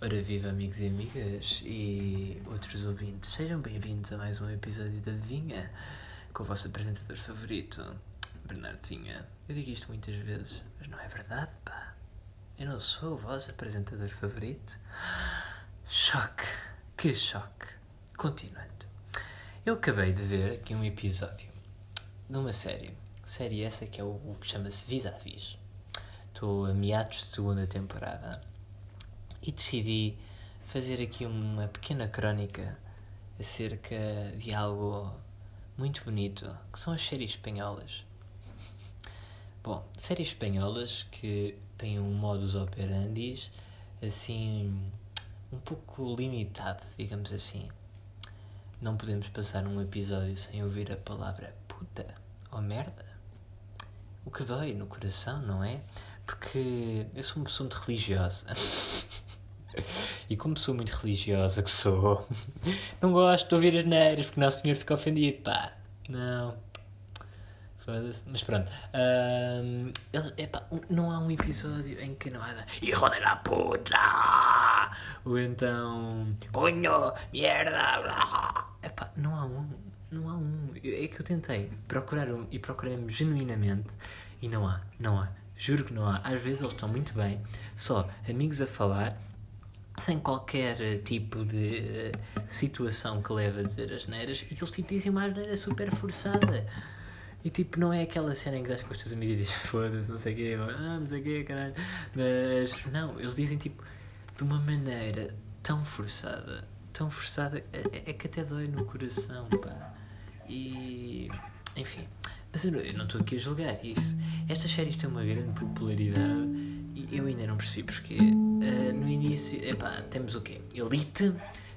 Ora viva amigos e amigas e outros ouvintes, sejam bem-vindos a mais um episódio da Vinha com o vosso apresentador favorito, Bernardo Vinha. Eu digo isto muitas vezes, mas não é verdade, pá. Eu não sou o vosso apresentador favorito. Choque, que choque. Continuando. Eu acabei de ver aqui um episódio de uma série. Série essa que é o, que chama-se Vis-a-Vis. Estou a meados de segunda temporada e decidi fazer aqui uma pequena crónica acerca de algo muito bonito, que são as séries espanholas. Bom, séries espanholas que têm um modus operandi assim um pouco limitado, digamos assim. Não podemos passar um episódio sem ouvir a palavra puta ou merda. O que dói no coração, não é? Porque eu sou uma pessoa muito religiosa. E como sou muito religiosa que sou, não gosto de ouvir as neiras porque Nosso Senhor fica ofendido, pá. Não. Mas pronto. Um, eles, epá, não há um episódio em que não há. Hijo de la puta! Ou então. Cunho! Merda! Epá, não há um. Não há um. É que eu tentei procurar um e procurei-me genuinamente e não há. Não há. Juro que não há. Às vezes eles estão muito bem, só amigos a falar sem qualquer eh, tipo de uh, situação que leve a dizer as neiras e eles tipo, dizem uma asneira super forçada. E tipo, não é aquela cena em que das com os teus e foda-se, não sei o quê, ah, não sei o quê, caralho. Mas não, eles dizem tipo de uma maneira tão forçada, tão forçada, é, é, é que até dói no coração, pá. E enfim, mas eu não estou aqui a julgar isso. Estas séries têm uma grande popularidade eu ainda não percebi porque uh, no início, epá, temos o quê? Elite,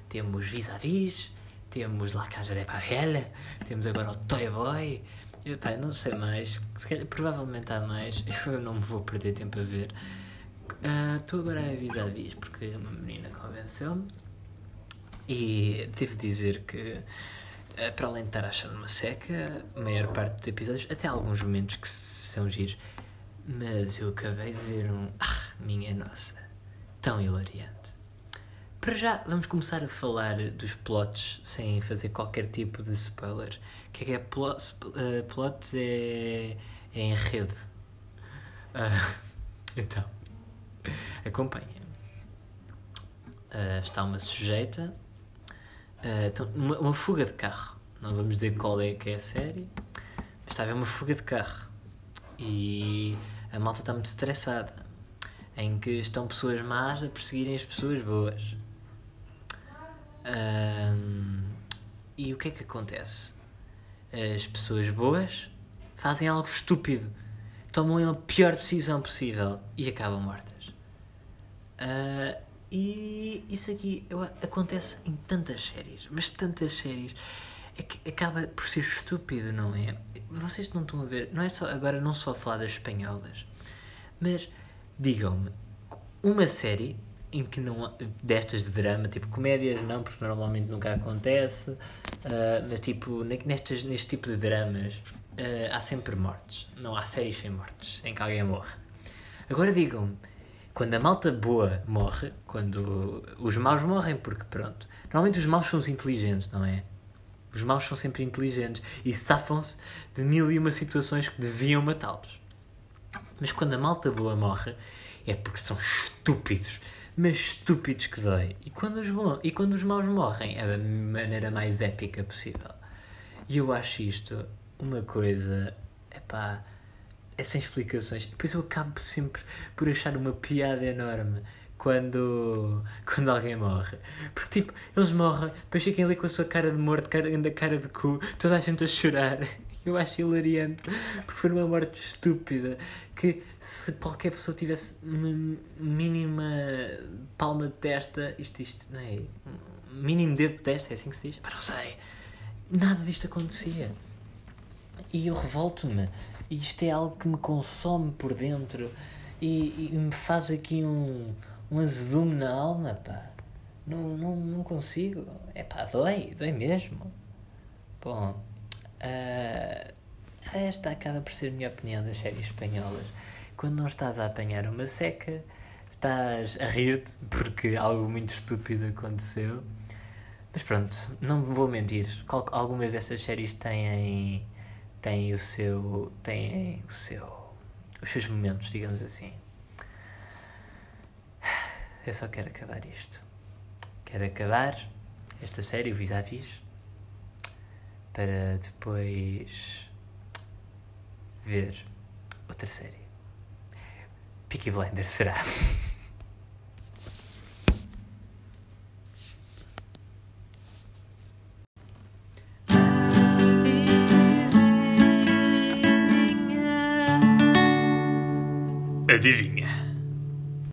temos Vis-a-Vis, temos La Casa de Papel, temos agora o Toy Boy. Epá, não sei mais, calhar, provavelmente há mais, eu não me vou perder tempo a ver. Estou uh, agora a Vis-a-Vis porque uma menina convenceu-me e devo dizer que uh, para além de estar achando uma seca, a maior parte dos episódios, até alguns momentos que são giros, mas eu acabei de ver um. Ah, minha nossa! Tão hilariante. Para já, vamos começar a falar dos plots sem fazer qualquer tipo de spoiler. O que é que é? Uh, plots é, é enredo. Uh, então, acompanha. Uh, está uma sujeita, uh, então, uma, uma, fuga de carro. Não vamos dizer qual é que é a série, mas está a ver uma fuga de carro. E a malta está muito estressada. Em que estão pessoas más a perseguirem as pessoas boas. Um, e o que é que acontece? As pessoas boas fazem algo estúpido, tomam a pior decisão possível e acabam mortas. Uh, e isso aqui eu, acontece em tantas séries, mas tantas séries acaba por ser estúpido, não é? Vocês não estão a ver, não é só agora não só a falar das espanholas, mas digam-me uma série em que não destas de drama, tipo comédias não, porque normalmente nunca acontece, uh, mas tipo nestes, neste tipo de dramas uh, há sempre mortes, não há séries sem mortes, em que alguém morre. Agora digam-me, quando a malta boa morre, quando os maus morrem, porque pronto, normalmente os maus são os inteligentes, não é? Os maus são sempre inteligentes e safam-se de mil e uma situações que deviam matá-los. Mas quando a malta boa morre, é porque são estúpidos. Mas estúpidos que dói. E quando os, bons, e quando os maus morrem, é da maneira mais épica possível. E eu acho isto uma coisa. Epá, é sem explicações. Depois eu acabo sempre por achar uma piada enorme quando, quando alguém morre. Porque, tipo, eles morrem, depois ficam ali com a sua cara de morto, cara, da cara de cu, toda a gente a chorar. Eu acho hilariante, porque foi uma morte estúpida. Que se qualquer pessoa tivesse uma mínima palma de testa, isto, isto, não é? Mínimo dedo de testa, é assim que se diz? Mas não sei. Nada disto acontecia. E eu revolto-me. E isto é algo que me consome por dentro e, e me faz aqui um um azedume na alma, pá. Não, não, não consigo. É pá, dói, dói mesmo. Bom, uh, esta acaba por ser a minha opinião das séries espanholas. Quando não estás a apanhar uma seca, estás a rir-te porque algo muito estúpido aconteceu. Mas pronto, não vou mentir. Algumas dessas séries têm, têm o seu. têm o seu. os seus momentos, digamos assim. Eu só quero acabar isto. Quero acabar esta série, o vis-a-vis, para depois ver outra série. Peaky Blinders será. Adivinha.